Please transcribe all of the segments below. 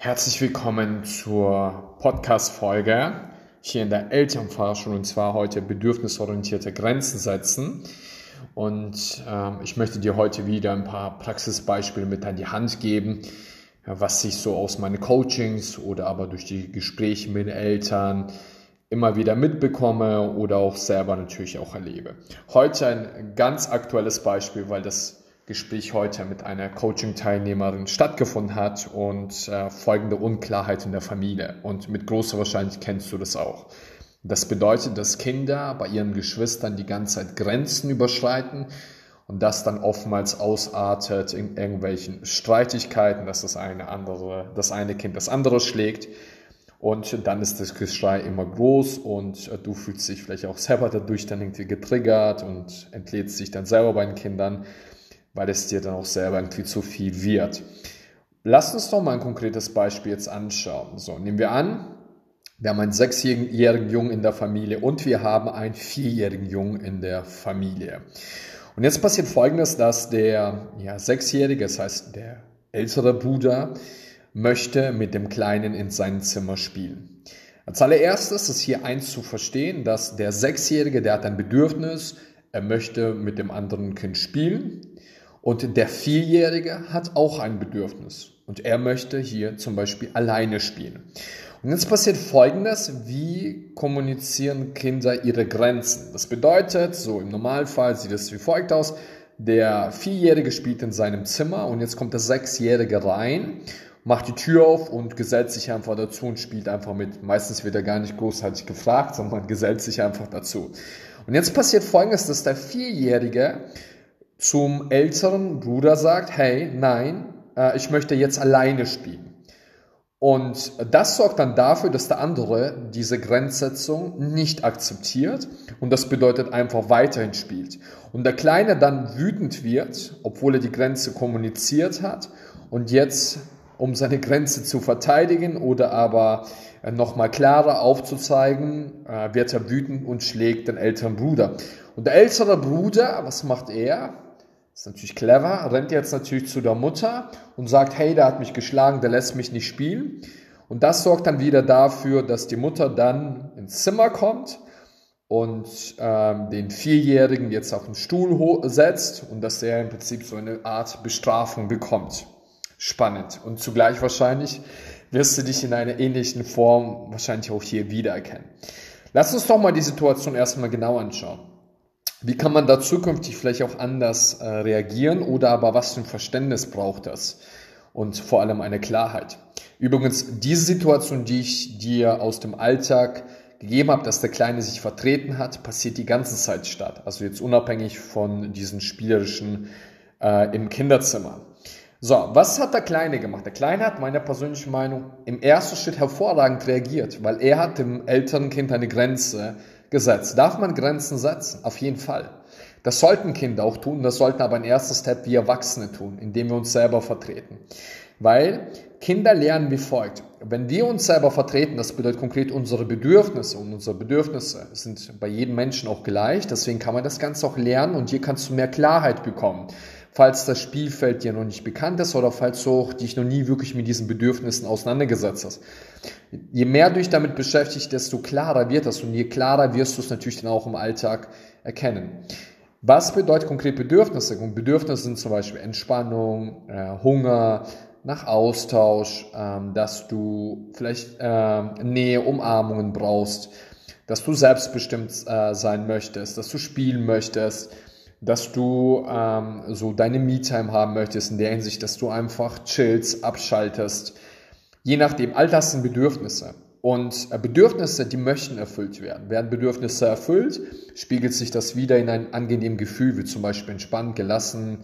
Herzlich willkommen zur Podcast-Folge hier in der Elternforschung und zwar heute bedürfnisorientierte Grenzen setzen. Und ähm, ich möchte dir heute wieder ein paar Praxisbeispiele mit an die Hand geben, was ich so aus meinen Coachings oder aber durch die Gespräche mit Eltern immer wieder mitbekomme oder auch selber natürlich auch erlebe. Heute ein ganz aktuelles Beispiel, weil das Gespräch heute mit einer Coaching-Teilnehmerin stattgefunden hat und äh, folgende Unklarheit in der Familie. Und mit großer Wahrscheinlichkeit kennst du das auch. Das bedeutet, dass Kinder bei ihren Geschwistern die ganze Zeit Grenzen überschreiten und das dann oftmals ausartet in irgendwelchen Streitigkeiten, dass das eine andere, das eine Kind das andere schlägt. Und dann ist das Geschrei immer groß und äh, du fühlst dich vielleicht auch selber dadurch dann irgendwie getriggert und entlädst dich dann selber bei den Kindern weil es dir dann auch selber irgendwie zu viel wird. Lass uns doch mal ein konkretes Beispiel jetzt anschauen. So, nehmen wir an, wir haben einen sechsjährigen Jungen in der Familie und wir haben einen vierjährigen Jungen in der Familie. Und jetzt passiert Folgendes, dass der ja, Sechsjährige, das heißt der ältere Bruder, möchte mit dem Kleinen in sein Zimmer spielen. Als allererstes ist hier eins zu verstehen, dass der Sechsjährige, der hat ein Bedürfnis, er möchte mit dem anderen Kind spielen. Und der Vierjährige hat auch ein Bedürfnis und er möchte hier zum Beispiel alleine spielen. Und jetzt passiert Folgendes, wie kommunizieren Kinder ihre Grenzen? Das bedeutet, so im Normalfall sieht es wie folgt aus, der Vierjährige spielt in seinem Zimmer und jetzt kommt der Sechsjährige rein, macht die Tür auf und gesellt sich einfach dazu und spielt einfach mit. Meistens wird er gar nicht großartig gefragt, sondern gesellt sich einfach dazu. Und jetzt passiert Folgendes, dass der Vierjährige zum älteren Bruder sagt, hey, nein, äh, ich möchte jetzt alleine spielen. Und das sorgt dann dafür, dass der andere diese Grenzsetzung nicht akzeptiert und das bedeutet einfach weiterhin spielt. Und der Kleine dann wütend wird, obwohl er die Grenze kommuniziert hat und jetzt, um seine Grenze zu verteidigen oder aber äh, nochmal klarer aufzuzeigen, äh, wird er wütend und schlägt den älteren Bruder. Und der ältere Bruder, was macht er? Ist natürlich clever, rennt jetzt natürlich zu der Mutter und sagt, hey, der hat mich geschlagen, der lässt mich nicht spielen. Und das sorgt dann wieder dafür, dass die Mutter dann ins Zimmer kommt und ähm, den Vierjährigen jetzt auf den Stuhl setzt und dass er im Prinzip so eine Art Bestrafung bekommt. Spannend. Und zugleich wahrscheinlich wirst du dich in einer ähnlichen Form wahrscheinlich auch hier wiedererkennen. Lass uns doch mal die Situation erstmal genau anschauen. Wie kann man da zukünftig vielleicht auch anders äh, reagieren oder aber was für ein Verständnis braucht das? Und vor allem eine Klarheit. Übrigens, diese Situation, die ich dir aus dem Alltag gegeben habe, dass der Kleine sich vertreten hat, passiert die ganze Zeit statt. Also jetzt unabhängig von diesen spielerischen äh, im Kinderzimmer. So, was hat der Kleine gemacht? Der Kleine hat meiner persönlichen Meinung im ersten Schritt hervorragend reagiert, weil er hat dem älteren Kind eine Grenze gesetzt. Darf man Grenzen setzen? Auf jeden Fall. Das sollten Kinder auch tun, das sollten aber ein erster Step wie Erwachsene tun, indem wir uns selber vertreten. Weil Kinder lernen wie folgt. Wenn wir uns selber vertreten, das bedeutet konkret unsere Bedürfnisse und unsere Bedürfnisse sind bei jedem Menschen auch gleich, deswegen kann man das Ganze auch lernen und hier kannst du mehr Klarheit bekommen falls das Spielfeld dir noch nicht bekannt ist oder falls du auch dich noch nie wirklich mit diesen Bedürfnissen auseinandergesetzt hast. Je mehr du dich damit beschäftigst, desto klarer wird das und je klarer wirst du es natürlich dann auch im Alltag erkennen. Was bedeutet konkret Bedürfnisse? Und Bedürfnisse sind zum Beispiel Entspannung, äh, Hunger, nach Austausch, ähm, dass du vielleicht äh, Nähe, Umarmungen brauchst, dass du selbstbestimmt äh, sein möchtest, dass du spielen möchtest, dass du ähm, so deine Me-Time haben möchtest, in der Hinsicht, dass du einfach chillst, abschaltest. Je nachdem, all das sind Bedürfnisse. Und äh, Bedürfnisse, die möchten erfüllt werden. Werden Bedürfnisse erfüllt, spiegelt sich das wieder in ein angenehmes Gefühl, wie zum Beispiel entspannt, gelassen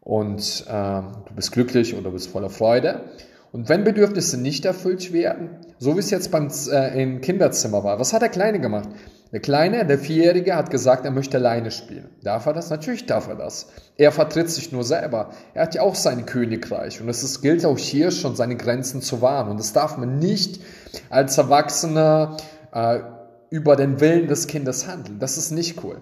und äh, du bist glücklich oder bist voller Freude. Und wenn Bedürfnisse nicht erfüllt werden, so wie es jetzt beim, äh, im Kinderzimmer war, was hat der Kleine gemacht? Der Kleine, der Vierjährige, hat gesagt, er möchte alleine spielen. Darf er das? Natürlich darf er das. Er vertritt sich nur selber. Er hat ja auch sein Königreich. Und es ist, gilt auch hier schon, seine Grenzen zu wahren. Und das darf man nicht als Erwachsener äh, über den Willen des Kindes handeln. Das ist nicht cool.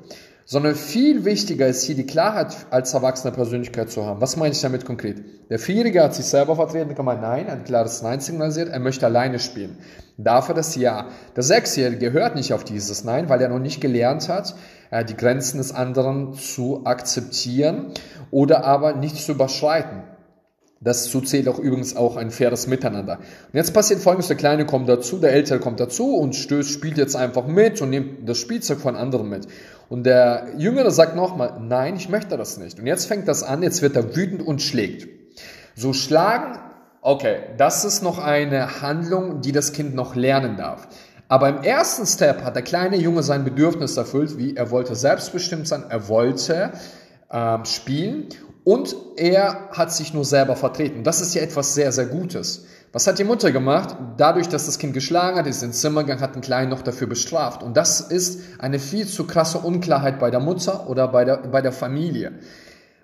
Sondern viel wichtiger ist hier die Klarheit als erwachsene Persönlichkeit zu haben. Was meine ich damit konkret? Der Vierjährige hat sich selber vertreten, kann man Nein, ein klares Nein signalisiert, er möchte alleine spielen. Dafür das Ja. Der Sechsjährige hört nicht auf dieses Nein, weil er noch nicht gelernt hat, äh, die Grenzen des anderen zu akzeptieren oder aber nicht zu überschreiten. Dazu zählt auch übrigens auch ein faires Miteinander. Und jetzt passiert folgendes, der Kleine kommt dazu, der Ältere kommt dazu und stößt, spielt jetzt einfach mit und nimmt das Spielzeug von anderen mit. Und der Jüngere sagt nochmal, nein, ich möchte das nicht. Und jetzt fängt das an, jetzt wird er wütend und schlägt. So schlagen, okay, das ist noch eine Handlung, die das Kind noch lernen darf. Aber im ersten Step hat der kleine Junge sein Bedürfnis erfüllt, wie er wollte selbstbestimmt sein, er wollte ähm, spielen und er hat sich nur selber vertreten. Das ist ja etwas sehr, sehr Gutes. Was hat die Mutter gemacht? Dadurch, dass das Kind geschlagen hat, ist ins Zimmer gegangen, hat den Kleinen noch dafür bestraft. Und das ist eine viel zu krasse Unklarheit bei der Mutter oder bei der, bei der Familie.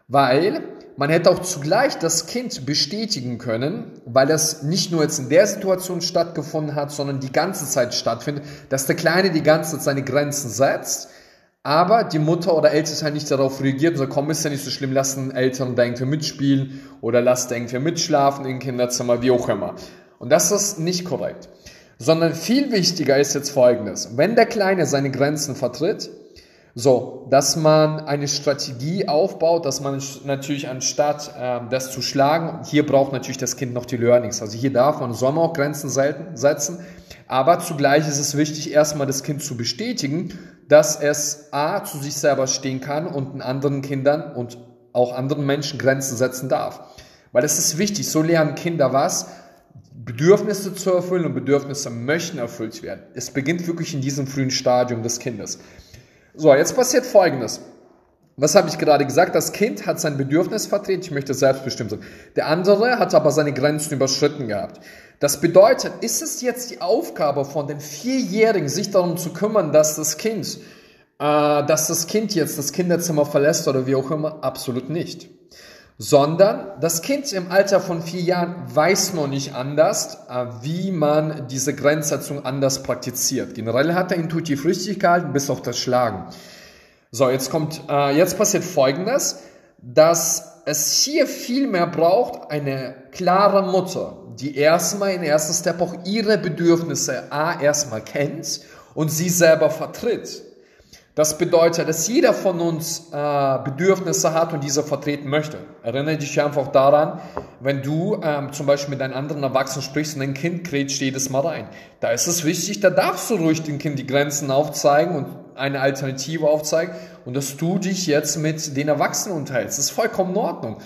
Weil man hätte auch zugleich das Kind bestätigen können, weil das nicht nur jetzt in der Situation stattgefunden hat, sondern die ganze Zeit stattfindet, dass der Kleine die ganze Zeit seine Grenzen setzt, aber die Mutter oder Elternteil nicht darauf reagiert und sagt, komm, ist ja nicht so schlimm, lassen Eltern da irgendwie mitspielen oder lasst irgendwie mitschlafen im Kinderzimmer, wie auch immer. Und das ist nicht korrekt. Sondern viel wichtiger ist jetzt Folgendes. Wenn der Kleine seine Grenzen vertritt, so, dass man eine Strategie aufbaut, dass man natürlich anstatt äh, das zu schlagen, hier braucht natürlich das Kind noch die Learnings. Also hier darf man, soll man auch Grenzen setzen, aber zugleich ist es wichtig, erstmal das Kind zu bestätigen, dass es A zu sich selber stehen kann und anderen Kindern und auch anderen Menschen Grenzen setzen darf. Weil es ist wichtig, so lernen Kinder was, Bedürfnisse zu erfüllen und Bedürfnisse möchten erfüllt werden. Es beginnt wirklich in diesem frühen Stadium des Kindes. So, jetzt passiert Folgendes. Was habe ich gerade gesagt? Das Kind hat sein Bedürfnis vertreten, ich möchte selbstbestimmt sein. Der andere hat aber seine Grenzen überschritten gehabt. Das bedeutet, ist es jetzt die Aufgabe von den Vierjährigen, sich darum zu kümmern, dass das Kind, äh, dass das Kind jetzt das Kinderzimmer verlässt oder wie auch immer? Absolut nicht. Sondern das Kind im Alter von vier Jahren weiß noch nicht anders, äh, wie man diese Grenzsetzung anders praktiziert. Generell hat er intuitiv richtig gehalten, bis auf das Schlagen. So, jetzt kommt, äh, jetzt passiert Folgendes, dass es hier viel mehr braucht, eine klare Mutter, die erstmal in erster Step auch ihre Bedürfnisse A erstmal kennt und sie selber vertritt. Das bedeutet, dass jeder von uns äh, Bedürfnisse hat und diese vertreten möchte. Erinnere dich einfach daran, wenn du ähm, zum Beispiel mit einem anderen Erwachsenen sprichst und ein Kind grätscht jedes Mal rein. Da ist es wichtig, da darfst du ruhig dem Kind die Grenzen aufzeigen und eine Alternative aufzeigen und dass du dich jetzt mit den Erwachsenen unterhältst. Das ist vollkommen in Ordnung.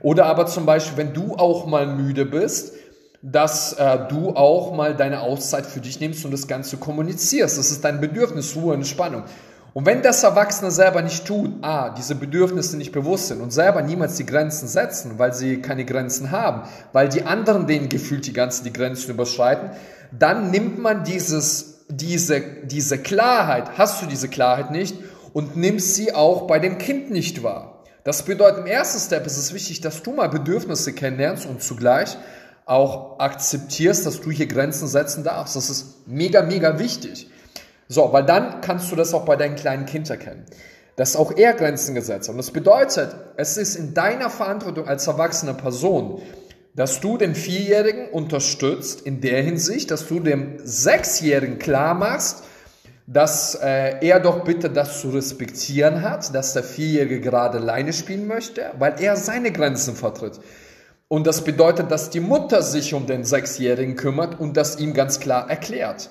Oder aber zum Beispiel, wenn du auch mal müde bist, dass äh, du auch mal deine Auszeit für dich nimmst und das Ganze kommunizierst. Das ist dein Bedürfnis, Ruhe und Entspannung. Und wenn das Erwachsene selber nicht tut, a, diese Bedürfnisse nicht bewusst sind und selber niemals die Grenzen setzen, weil sie keine Grenzen haben, weil die anderen denen gefühlt die ganzen die Grenzen überschreiten, dann nimmt man dieses, diese, diese Klarheit, hast du diese Klarheit nicht und nimmst sie auch bei dem Kind nicht wahr. Das bedeutet, im ersten Step ist es wichtig, dass du mal Bedürfnisse kennenlernst und zugleich auch akzeptierst, dass du hier Grenzen setzen darfst. Das ist mega, mega wichtig. So, weil dann kannst du das auch bei deinem kleinen Kind erkennen. Dass auch er Grenzen gesetzt hat. Und das bedeutet, es ist in deiner Verantwortung als erwachsene Person, dass du den Vierjährigen unterstützt in der Hinsicht, dass du dem Sechsjährigen klar machst, dass äh, er doch bitte das zu respektieren hat, dass der Vierjährige gerade alleine spielen möchte, weil er seine Grenzen vertritt. Und das bedeutet, dass die Mutter sich um den Sechsjährigen kümmert und das ihm ganz klar erklärt.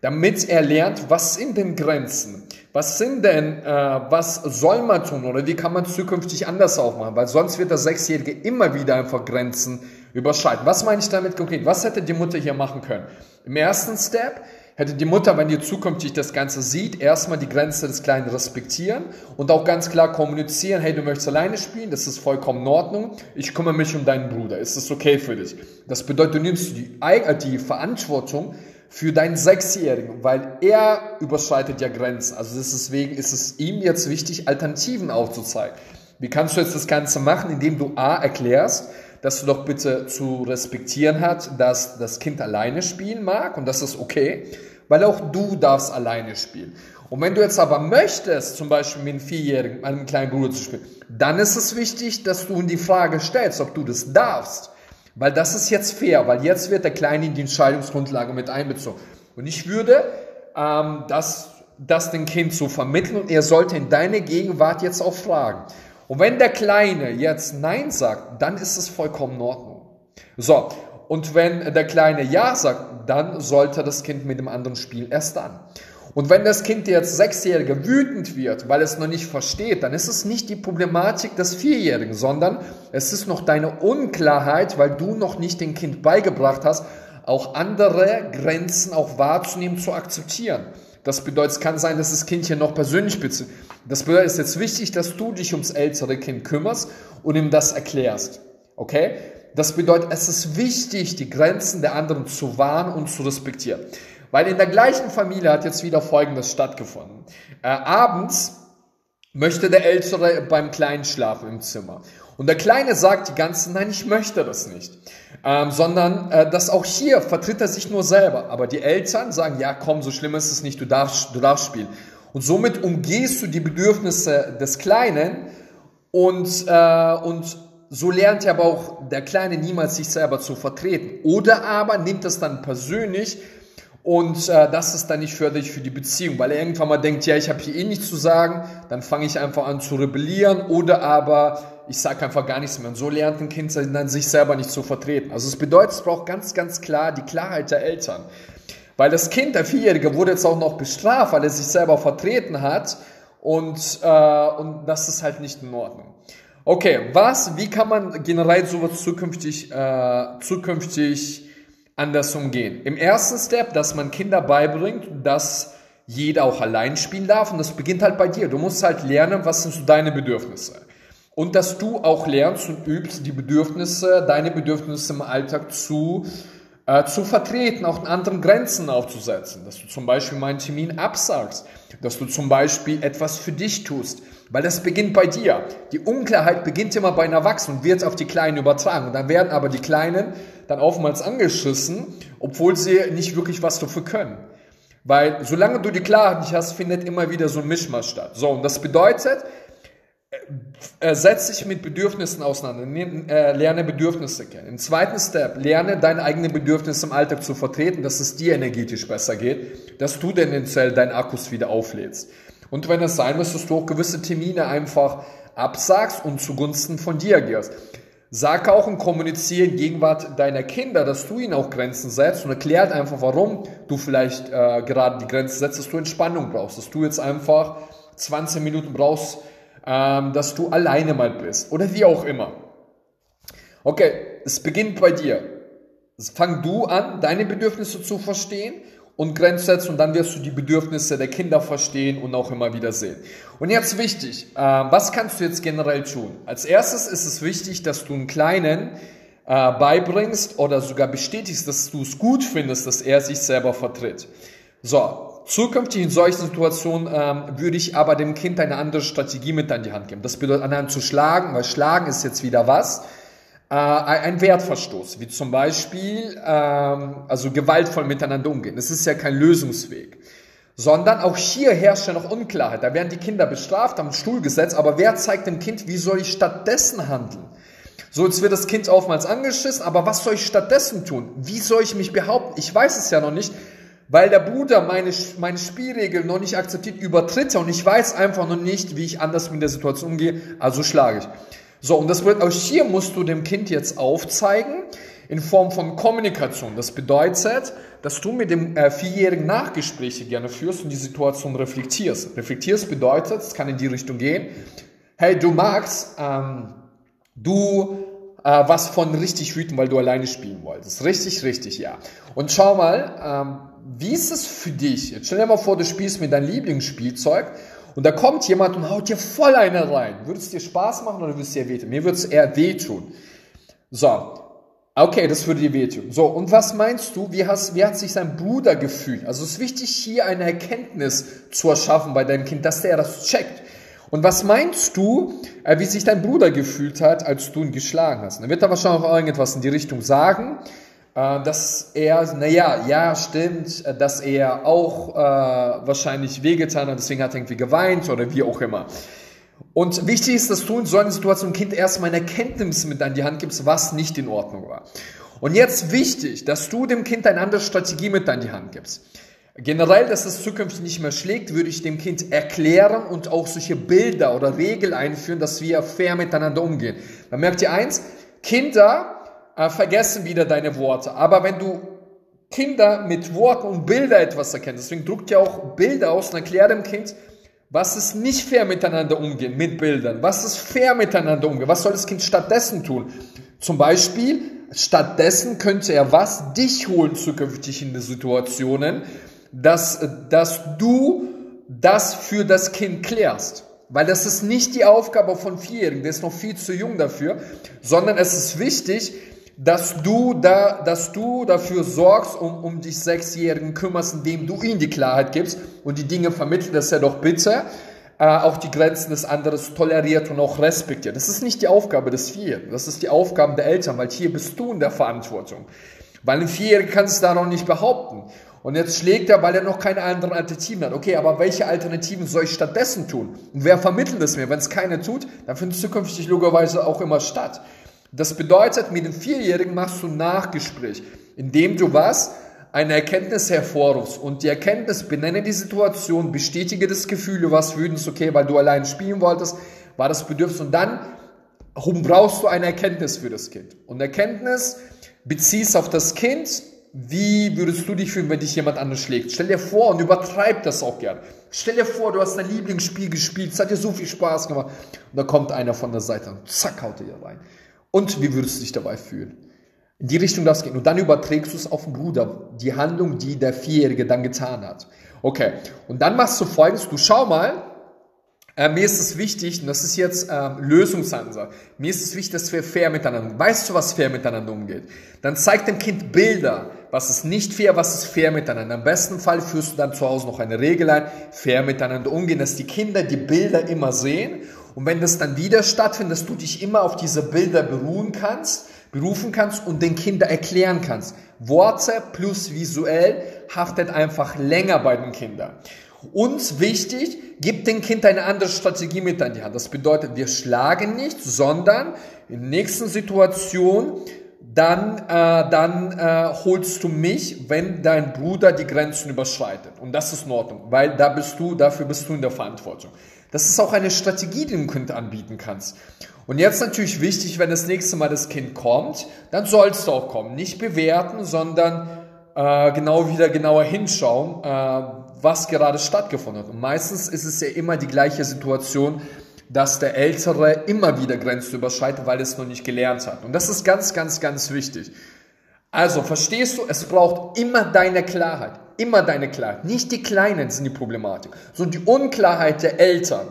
Damit er lernt, was sind denn Grenzen? Was sind denn, äh, was soll man tun oder wie kann man zukünftig anders aufmachen? Weil sonst wird der Sechsjährige immer wieder einfach Grenzen überschreiten. Was meine ich damit konkret? Was hätte die Mutter hier machen können? Im ersten Step hätte die Mutter, wenn ihr zukünftig das Ganze sieht, erstmal die Grenze des Kleinen respektieren und auch ganz klar kommunizieren, hey, du möchtest alleine spielen, das ist vollkommen in Ordnung, ich kümmere mich um deinen Bruder, ist das okay für dich? Das bedeutet, du nimmst die, die Verantwortung für deinen Sechsjährigen, weil er überschreitet ja Grenzen. Also deswegen ist es ihm jetzt wichtig, Alternativen aufzuzeigen. Wie kannst du jetzt das Ganze machen, indem du A erklärst, dass du doch bitte zu respektieren hat, dass das Kind alleine spielen mag und das ist okay weil auch du darfst alleine spielen. Und wenn du jetzt aber möchtest, zum Beispiel mit einem Vierjährigen, einem kleinen Bruder zu spielen, dann ist es wichtig, dass du ihm die Frage stellst, ob du das darfst. Weil das ist jetzt fair, weil jetzt wird der Kleine in die Entscheidungsgrundlage mit einbezogen. Und ich würde ähm, das, das dem Kind so vermitteln und er sollte in deine Gegenwart jetzt auch fragen. Und wenn der Kleine jetzt Nein sagt, dann ist es vollkommen in Ordnung. So, und wenn der Kleine Ja sagt, dann sollte das Kind mit dem anderen spielen. Erst dann. Und wenn das Kind jetzt Sechsjährige wütend wird, weil es noch nicht versteht, dann ist es nicht die Problematik des Vierjährigen, sondern es ist noch deine Unklarheit, weil du noch nicht dem Kind beigebracht hast, auch andere Grenzen auch wahrzunehmen, zu akzeptieren. Das bedeutet, es kann sein, dass das Kind hier noch persönlich bezieht. Das bedeutet, es ist jetzt wichtig, dass du dich ums ältere Kind kümmerst und ihm das erklärst. Okay? Das bedeutet, es ist wichtig, die Grenzen der anderen zu wahren und zu respektieren. Weil in der gleichen Familie hat jetzt wieder Folgendes stattgefunden. Äh, abends möchte der Ältere beim Kleinen schlafen im Zimmer. Und der Kleine sagt die ganze, nein, ich möchte das nicht. Ähm, sondern äh, dass auch hier vertritt er sich nur selber. Aber die Eltern sagen, ja komm, so schlimm ist es nicht, du darfst, du darfst spielen. Und somit umgehst du die Bedürfnisse des Kleinen und, äh, und so lernt ja aber auch der Kleine niemals sich selber zu vertreten. Oder aber nimmt es dann persönlich und äh, das ist dann nicht förderlich für die Beziehung, weil er irgendwann mal denkt, ja, ich habe hier eh nichts zu sagen, dann fange ich einfach an zu rebellieren oder aber ich sage einfach gar nichts mehr. Und so lernt ein Kind dann sich selber nicht zu vertreten. Also es bedeutet, es braucht ganz, ganz klar die Klarheit der Eltern. Weil das Kind, der Vierjährige, wurde jetzt auch noch bestraft, weil er sich selber vertreten hat und, äh, und das ist halt nicht in Ordnung. Okay, was, wie kann man generell sowas zukünftig, äh, zukünftig anders umgehen. Im ersten Step, dass man Kinder beibringt, dass jeder auch allein spielen darf und das beginnt halt bei dir. Du musst halt lernen, was sind so deine Bedürfnisse. Und dass du auch lernst und übst, die Bedürfnisse, deine Bedürfnisse im Alltag zu, äh, zu vertreten, auch anderen Grenzen aufzusetzen. Dass du zum Beispiel meinen Termin absagst, dass du zum Beispiel etwas für dich tust, weil das beginnt bei dir. Die Unklarheit beginnt immer bei einem Erwachsenen und wird auf die Kleinen übertragen. Und dann werden aber die Kleinen dann oftmals angeschissen, obwohl sie nicht wirklich was dafür können. Weil solange du die Klarheit nicht hast, findet immer wieder so ein Mischmasch statt. So, und das bedeutet, setz dich mit Bedürfnissen auseinander, äh, lerne Bedürfnisse kennen. Im zweiten Step, lerne deine eigenen Bedürfnisse im Alltag zu vertreten, dass es dir energetisch besser geht, dass du tendenziell deinen Akkus wieder auflädst. Und wenn es sein muss, dass du auch gewisse Termine einfach absagst und zugunsten von dir gehst. Sag auch und kommuniziere in Gegenwart deiner Kinder, dass du ihnen auch Grenzen setzt und erklärt einfach, warum du vielleicht äh, gerade die Grenzen setzt, dass du Entspannung brauchst, dass du jetzt einfach 20 Minuten brauchst, ähm, dass du alleine mal bist oder wie auch immer. Okay, es beginnt bei dir. Fang du an, deine Bedürfnisse zu verstehen und Grenzen setzen und dann wirst du die Bedürfnisse der Kinder verstehen und auch immer wieder sehen. Und jetzt wichtig, äh, was kannst du jetzt generell tun? Als erstes ist es wichtig, dass du einen Kleinen äh, beibringst oder sogar bestätigst, dass du es gut findest, dass er sich selber vertritt. So, zukünftig in solchen Situationen ähm, würde ich aber dem Kind eine andere Strategie mit an die Hand geben. Das bedeutet, anhand zu schlagen, weil schlagen ist jetzt wieder was äh, ein Wertverstoß, wie zum Beispiel ähm, also gewaltvoll miteinander umgehen. Das ist ja kein Lösungsweg. Sondern auch hier herrscht ja noch Unklarheit. Da werden die Kinder bestraft, einen Stuhl gesetzt, aber wer zeigt dem Kind, wie soll ich stattdessen handeln? So, jetzt wird das Kind oftmals angeschissen, aber was soll ich stattdessen tun? Wie soll ich mich behaupten? Ich weiß es ja noch nicht, weil der Bruder meine, meine Spielregeln noch nicht akzeptiert, übertritt er und ich weiß einfach noch nicht, wie ich anders mit der Situation umgehe, also schlage ich. So, und das wird auch hier musst du dem Kind jetzt aufzeigen in Form von Kommunikation. Das bedeutet, dass du mit dem äh, Vierjährigen Nachgespräche gerne führst und die Situation reflektierst. Reflektierst bedeutet, es kann in die Richtung gehen, hey, du magst, ähm, du äh, was von richtig wütend, weil du alleine spielen wolltest. Richtig, richtig, ja. Und schau mal, ähm, wie ist es für dich? Jetzt stell dir mal vor, du spielst mit deinem Lieblingsspielzeug und da kommt jemand und haut dir voll eine rein. Würde es dir Spaß machen oder würde es dir wehtun? Mir würde es eher wehtun. So, okay, das würde dir wehtun. So, und was meinst du, wie, hast, wie hat sich sein Bruder gefühlt? Also es ist wichtig, hier eine Erkenntnis zu erschaffen bei deinem Kind, dass der das checkt. Und was meinst du, äh, wie sich dein Bruder gefühlt hat, als du ihn geschlagen hast? Dann wird er wahrscheinlich auch irgendetwas in die Richtung sagen. äh, dass er, naja, ja, stimmt, äh, dass er auch äh, wahrscheinlich wehgetan hat, deswegen hat er irgendwie geweint oder wie auch immer. Und wichtig ist, dass du in so einer Situation dem Kind erstmal eine Erkenntnis mit an die Hand gibst, was nicht in Ordnung war. Und jetzt wichtig, dass du dem Kind eine andere Strategie mit an die Hand gibst. Generell, dass es zukünftig nicht mehr schlägt, würde ich dem Kind erklären und auch solche Bilder oder Regeln einführen, dass wir fair miteinander umgehen. Man merkt ihr eins, Kinder äh, vergessen wieder deine Worte. Aber wenn du Kinder mit Worten und Bilder etwas erkennen, deswegen druckt ihr auch Bilder aus und erklärt dem Kind, was ist nicht fair miteinander umgehen mit Bildern? Was ist fair miteinander umgehen? Was soll das Kind stattdessen tun? Zum Beispiel, stattdessen könnte er was dich holen zukünftig in die Situationen, dass, dass du das für das Kind klärst. Weil das ist nicht die Aufgabe von Vierjährigen, der ist noch viel zu jung dafür, sondern es ist wichtig, dass du, da, dass du dafür sorgst, um, um dich Sechsjährigen kümmerst, indem du ihnen die Klarheit gibst und die Dinge vermittelst, dass er doch bitte äh, auch die Grenzen des anderen toleriert und auch respektiert. Das ist nicht die Aufgabe des Vierjährigen, das ist die Aufgabe der Eltern, weil hier bist du in der Verantwortung. Weil ein Vierjähriger kann es da noch nicht behaupten. Und jetzt schlägt er, weil er noch keine anderen Alternativen hat. Okay, aber welche Alternativen soll ich stattdessen tun? Und wer vermittelt es mir? Wenn es keine tut, dann findet es zukünftig logischerweise auch immer statt. Das bedeutet, mit dem Vierjährigen machst du ein Nachgespräch, indem du was? Eine Erkenntnis hervorrufst und die Erkenntnis benenne die Situation, bestätige das Gefühl, warst wütend, okay, weil du allein spielen wolltest, war das Bedürfnis und dann brauchst du eine Erkenntnis für das Kind. Und Erkenntnis beziehst auf das Kind, wie würdest du dich fühlen, wenn dich jemand anders schlägt? Stell dir vor und übertreib das auch gern. Stell dir vor, du hast dein Lieblingsspiel gespielt, es hat dir so viel Spaß gemacht und da kommt einer von der Seite und zack, haut er dir rein. Und wie würdest du dich dabei fühlen? In die Richtung darf es gehen. Und dann überträgst du es auf den Bruder, die Handlung, die der Vierjährige dann getan hat. Okay, und dann machst du folgendes, du schau mal, äh, mir ist es wichtig, und das ist jetzt äh, Lösungsansatz, mir ist es wichtig, dass wir fair miteinander, weißt du, was fair miteinander umgeht? Dann zeig dem Kind Bilder, was ist nicht fair, was ist fair miteinander. Im besten Fall führst du dann zu Hause noch eine Regel ein, fair miteinander umgehen, dass die Kinder die Bilder immer sehen und wenn das dann wieder stattfindet, dass du dich immer auf diese Bilder beruhen kannst, berufen kannst und den Kindern erklären kannst. Worte plus visuell haftet einfach länger bei den Kindern. Uns wichtig, gib den Kind eine andere Strategie mit an die Hand. Das bedeutet, wir schlagen nicht, sondern in der nächsten Situation dann, äh, dann äh, holst du mich, wenn dein Bruder die Grenzen überschreitet. Und das ist in Ordnung, weil da bist du, dafür bist du in der Verantwortung. Das ist auch eine Strategie, die du dem Kind anbieten kannst. Und jetzt natürlich wichtig, wenn das nächste Mal das Kind kommt, dann sollst du auch kommen. Nicht bewerten, sondern äh, genau wieder genauer hinschauen, äh, was gerade stattgefunden hat. Und meistens ist es ja immer die gleiche Situation, dass der Ältere immer wieder Grenzen überschreitet, weil er es noch nicht gelernt hat. Und das ist ganz, ganz, ganz wichtig. Also verstehst du, es braucht immer deine Klarheit. Immer deine Klarheit. Nicht die Kleinen sind die Problematik, sondern die Unklarheit der Eltern.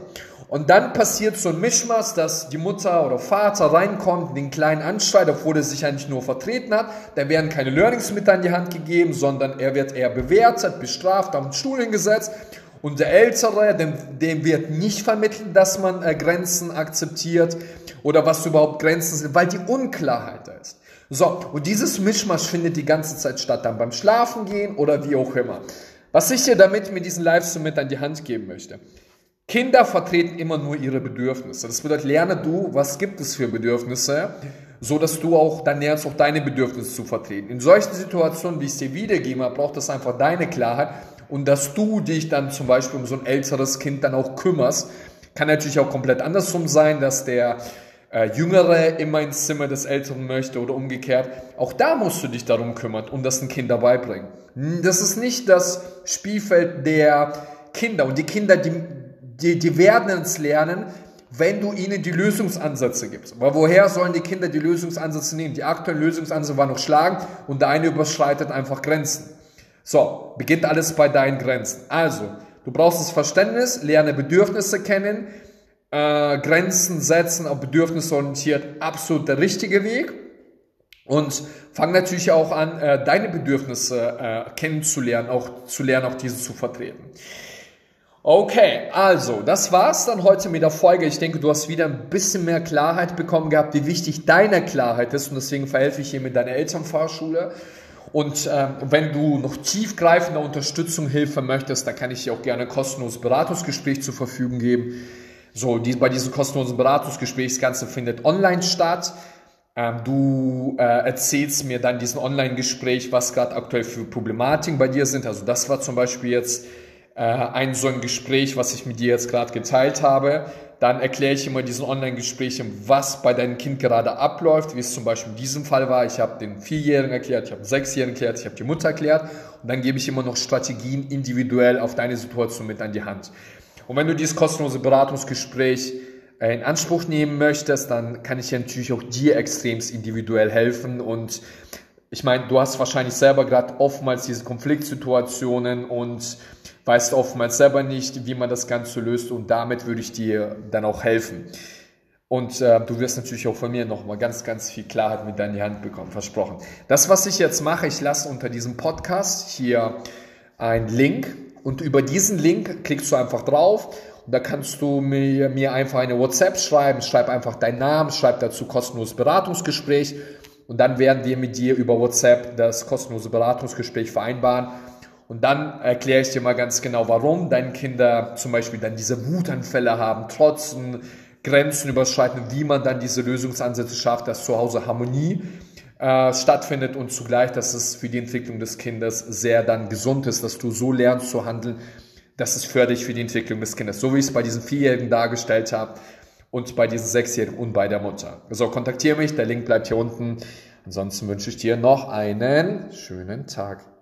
Und dann passiert so ein Mischmaß, dass die Mutter oder Vater reinkommt, den Kleinen anschreit, obwohl er sich eigentlich nur vertreten hat. Da werden keine Learnings mit an die Hand gegeben, sondern er wird eher bewertet, bestraft, am Stuhl hingesetzt. Und der Ältere, dem, dem wird nicht vermittelt, dass man äh, Grenzen akzeptiert oder was überhaupt Grenzen sind, weil die Unklarheit da ist. So, und dieses Mischmasch findet die ganze Zeit statt, dann beim Schlafen gehen oder wie auch immer. Was ich dir damit mit diesem Livestream mit an die Hand geben möchte. Kinder vertreten immer nur ihre Bedürfnisse. Das bedeutet, lerne du, was gibt es für Bedürfnisse, so dass du auch dann lernst, auch deine Bedürfnisse zu vertreten. In solchen Situationen, wie ich es dir wiedergebe, braucht es einfach deine Klarheit und dass du dich dann zum Beispiel um so ein älteres Kind dann auch kümmerst. Kann natürlich auch komplett andersrum sein, dass der äh, Jüngere immer ins Zimmer des Älteren möchte oder umgekehrt. Auch da musst du dich darum kümmern und das ein Kind dabei bringen. Das ist nicht das Spielfeld der Kinder und die Kinder, die, die, die werden es lernen, wenn du ihnen die Lösungsansätze gibst. Aber woher sollen die Kinder die Lösungsansätze nehmen? Die aktuellen Lösungsansätze waren noch schlagen und der eine überschreitet einfach Grenzen. So, beginnt alles bei deinen Grenzen. Also, du brauchst das Verständnis, lerne Bedürfnisse kennen, äh, Grenzen setzen, auf Bedürfnisse orientiert, absolut der richtige Weg. Und fang natürlich auch an, äh, deine Bedürfnisse äh, kennenzulernen, auch zu lernen, auch diese zu vertreten. Okay, also das war's dann heute mit der Folge. Ich denke, du hast wieder ein bisschen mehr Klarheit bekommen gehabt, wie wichtig deine Klarheit ist und deswegen verhelfe ich hier mit deiner Elternfahrschule. Und ähm, wenn du noch tiefgreifende Unterstützung, Hilfe möchtest, dann kann ich dir auch gerne ein kostenloses Beratungsgespräch zur Verfügung geben. So, die, bei diesem kostenlosen Beratungsgespräch, das Ganze findet online statt. Ähm, du äh, erzählst mir dann diesen Online-Gespräch, was gerade aktuell für Problematiken bei dir sind. Also das war zum Beispiel jetzt äh, ein so ein Gespräch, was ich mit dir jetzt gerade geteilt habe. Dann erkläre ich immer diesen Online-Gesprächen, was bei deinem Kind gerade abläuft, wie es zum Beispiel in diesem Fall war. Ich habe den Vierjährigen erklärt, ich habe den Sechsjährigen erklärt, ich habe die Mutter erklärt und dann gebe ich immer noch Strategien individuell auf deine Situation mit an die Hand. Und wenn du dieses kostenlose Beratungsgespräch äh, in Anspruch nehmen möchtest, dann kann ich natürlich auch dir extremst individuell helfen und ich meine, du hast wahrscheinlich selber gerade oftmals diese Konfliktsituationen und weißt oftmals selber nicht, wie man das Ganze löst und damit würde ich dir dann auch helfen. Und äh, du wirst natürlich auch von mir nochmal ganz, ganz viel Klarheit mit deiner Hand bekommen, versprochen. Das, was ich jetzt mache, ich lasse unter diesem Podcast hier einen Link und über diesen Link klickst du einfach drauf und da kannst du mir, mir einfach eine WhatsApp schreiben, schreib einfach deinen Namen, schreib dazu kostenloses Beratungsgespräch und dann werden wir mit dir über WhatsApp das kostenlose Beratungsgespräch vereinbaren und dann erkläre ich dir mal ganz genau, warum deine Kinder zum Beispiel dann diese Wutanfälle haben, trotzen, Grenzen überschreiten, wie man dann diese Lösungsansätze schafft, dass zu Hause Harmonie äh, stattfindet und zugleich, dass es für die Entwicklung des Kindes sehr dann gesund ist, dass du so lernst zu handeln, dass es förderlich für die Entwicklung des Kindes, so wie ich es bei diesen Vierjährigen dargestellt habe und bei diesen Sechsjährigen und bei der Mutter. So, kontaktiere mich, der Link bleibt hier unten. Ansonsten wünsche ich dir noch einen schönen Tag.